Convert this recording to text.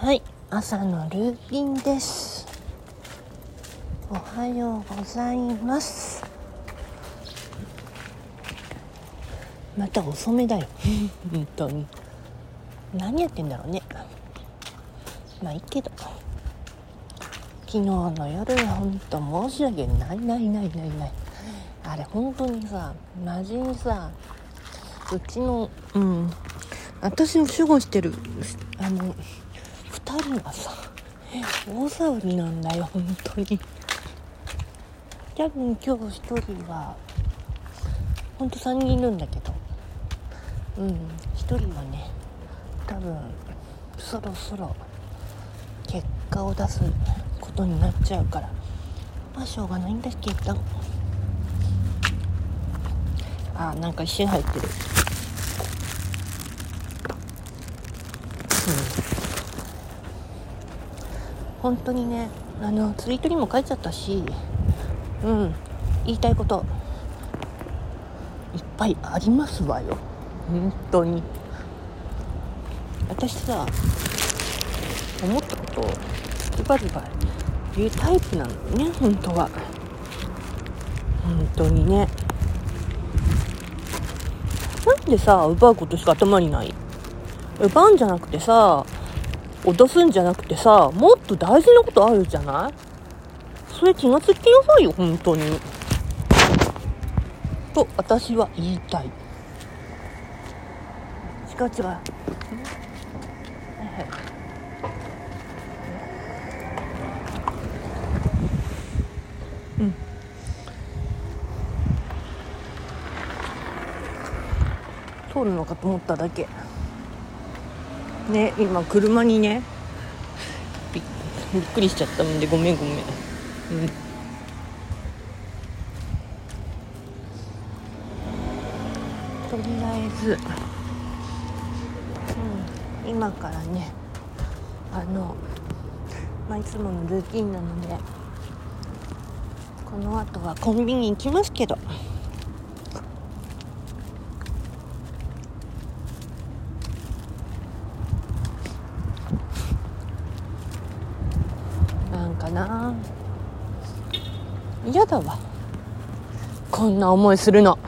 はい朝のルーティンです。おはようございます。また遅めだよ。本当に。何やってんだろうね。まあいいけど。昨日の夜は本当申し訳ないないないないない。あれ本当にさマジにさうちのうん。私を守護してるあの2人がさ大騒ぎなんだよ本当に。多分今日1人はほんと3人いるんだけど。うん1人はね多分そろそろ結果を出すことになっちゃうから。まあしょうがないんだけど。あなんか一瞬入ってる。うん。本当にねあのツイートにも書いちゃったしうん言いたいこといっぱいありますわよ。本当に。私さ思ったことをズバズバ言うタイプなのね本当は。本当にね。なんでさ奪うことしか頭にない？奪うんじゃなくてさ脅すんじゃなくてさもっと大事なことあるじゃない？それ気がつきなさいよ本当に。と私は言いたい。違う違ううん。通るのかと思っただけ。ね今車にね。びびっくりしちゃったんでごめんごめん。うん。とりあえず、うん、今からねあの、まあ、いつものルーティンなのでこの後はコンビニ行きますけどなんな。嫌だわ。こんな思いするの。